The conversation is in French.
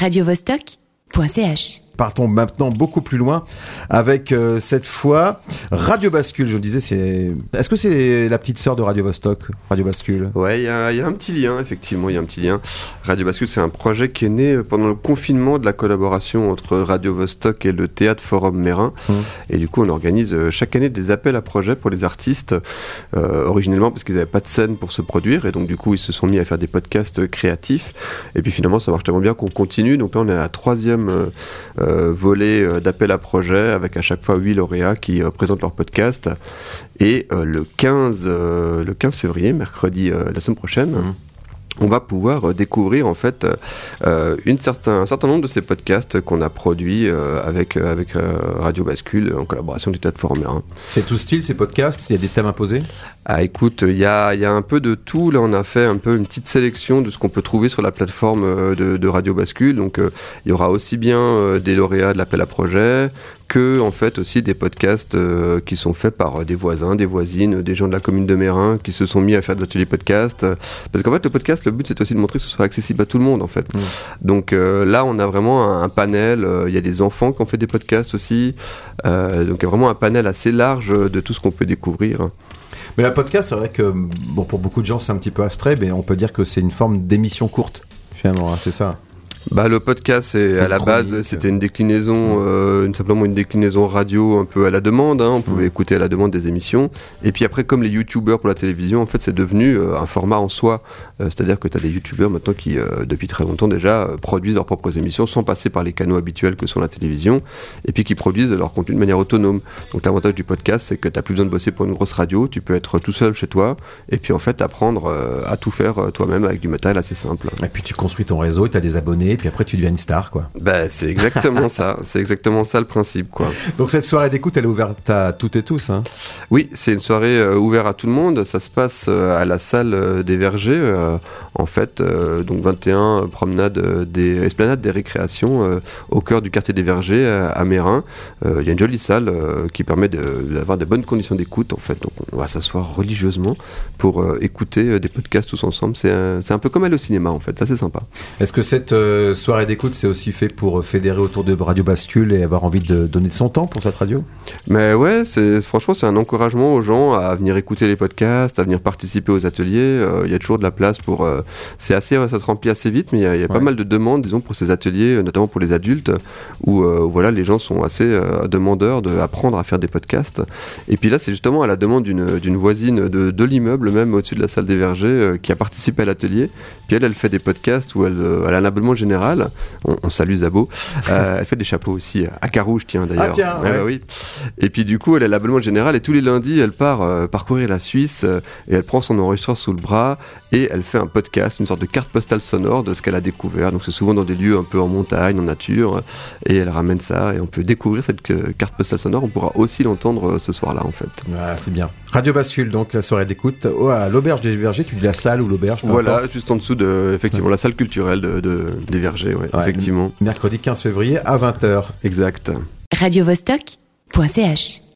radiovostok.ch. Partons maintenant beaucoup plus loin avec euh, cette fois Radio Bascule. Je le disais, c'est. Est-ce que c'est la petite sœur de Radio Vostok, Radio Bascule? Ouais, il y, a un petit lien, effectivement, il y a un petit lien. Radio Bascule, c'est un projet qui est né pendant le confinement de la collaboration entre Radio Vostok et le Théâtre Forum Mérin. Mmh. Et du coup, on organise euh, chaque année des appels à projets pour les artistes, euh, originellement parce qu'ils n'avaient pas de scène pour se produire. Et donc, du coup, ils se sont mis à faire des podcasts créatifs. Et puis finalement, ça marche tellement bien qu'on continue. Donc là, on est à la troisième. Euh, euh, volet euh, d'appel à projet avec à chaque fois huit lauréats qui euh, présentent leur podcast. Et le 15 euh, le 15 février, mercredi la semaine prochaine. Mhm. On va pouvoir euh, découvrir en fait euh, une certain, un certain nombre de ces podcasts qu'on a produits euh, avec, euh, avec euh, Radio Bascule en collaboration Forum Mérin. C'est tout style ces podcasts? Il y a des thèmes imposés? Ah écoute, il y a, il y a un peu de tout. Là, on a fait un peu une petite sélection de ce qu'on peut trouver sur la plateforme euh, de, de Radio Bascule. Donc, euh, il y aura aussi bien euh, des lauréats de l'appel à projet que en fait aussi des podcasts euh, qui sont faits par euh, des voisins, des voisines, des gens de la commune de Mérin qui se sont mis à faire des ateliers podcast. Parce qu'en fait, le podcast, le but c'est aussi de montrer que ce soit accessible à tout le monde en fait. Mm. Donc euh, là, on a vraiment un, un panel. Il y a des enfants qui ont fait des podcasts aussi. Donc il y a vraiment un panel assez large de tout ce qu'on peut découvrir. Mais la podcast, c'est vrai que bon, pour beaucoup de gens, c'est un petit peu abstrait, mais on peut dire que c'est une forme d'émission courte, finalement, hein, c'est ça. Bah, le podcast, c'est, à la base, c'était une déclinaison, euh, une- simplement une déclinaison radio un peu à la demande. hein. On pouvait Mm. écouter à la demande des émissions. Et puis après, comme les youtubeurs pour la télévision, en fait, c'est devenu euh, un format en soi. Euh, c'est-à-dire que tu as des youtubeurs maintenant qui, euh, depuis très longtemps déjà, euh, produisent leurs propres émissions sans passer par les canaux habituels que sont la télévision. Et puis qui produisent leur contenu de manière autonome. Donc l'avantage du podcast, c'est que tu plus besoin de bosser pour une grosse radio. Tu peux être tout seul chez toi. Et puis en fait, apprendre euh, à tout faire euh, toi-même avec du matériel assez simple. Et puis tu construis ton réseau, tu as des abonnés, puis après tu deviens une star, quoi. Bah, c'est exactement ça. C'est exactement ça le principe, quoi. Donc cette soirée d'écoute, elle est ouverte à toutes et tous, hein Oui, c'est une soirée euh, ouverte à tout le monde. Ça se passe euh, à la salle euh, des Vergers, euh, en fait, euh, donc 21 euh, promenade des esplanades des récréations au cœur du quartier des Vergers à, Mérin. Il y a une jolie salle qui permet d'avoir de bonnes conditions d'écoute, en fait. Donc on va s'asseoir religieusement pour écouter des podcasts tous ensemble. C'est un, c'est un peu comme aller au cinéma, en fait. Ça, c'est sympa. Est-ce que cette euh, soirée d'écoute, c'est aussi fait pour fédérer autour de Radio Bascule et avoir envie de donner de son temps pour cette radio Mais ouais, c'est franchement c'est un encouragement aux gens à venir écouter les podcasts, à venir participer aux ateliers. Euh, Il y a toujours de la place pour. euh, c'est assez, ça se remplit assez vite, mais il y a, il y a pas mal de demandes, disons, pour ces ateliers, euh, notamment pour les adultes, où voilà, les gens sont assez demandeurs d'apprendre à faire des podcasts. Et puis là, c'est justement à la demande d'une voisine de, de l'immeuble, même au-dessus de la salle des vergers, qui a participé à l'atelier. Puis elle, elle fait des podcasts où elle, elle a un abonnement général. On, on salue Zabo. Euh, elle fait des chapeaux aussi à Carouge, tiens d'ailleurs. Ah, tiens, Ouais, ouais. oui. Et puis du coup, elle a l'abonnement général et tous les lundis, elle part euh, parcourir la Suisse euh, et elle prend son enregistreur sous le bras et elle fait un podcast, une sorte de carte postale sonore de ce qu'elle a découvert. Donc c'est souvent dans des lieux un peu en montagne, en nature, et elle ramène ça et on peut découvrir cette carte postale sonore. On pourra aussi l'entendre ce soir-là en fait. Ah, c'est bien. Radio Bascule, donc la soirée d'écoute. Oh, à l'auberge des Vergers, tu dis la salle ou l'auberge Voilà, importe. juste en dessous de effectivement la salle culturelle de, de- des Vergers, ouais, Ouais. effectivement, Mercredi 15 février à 20h. exact. radiovostok.ch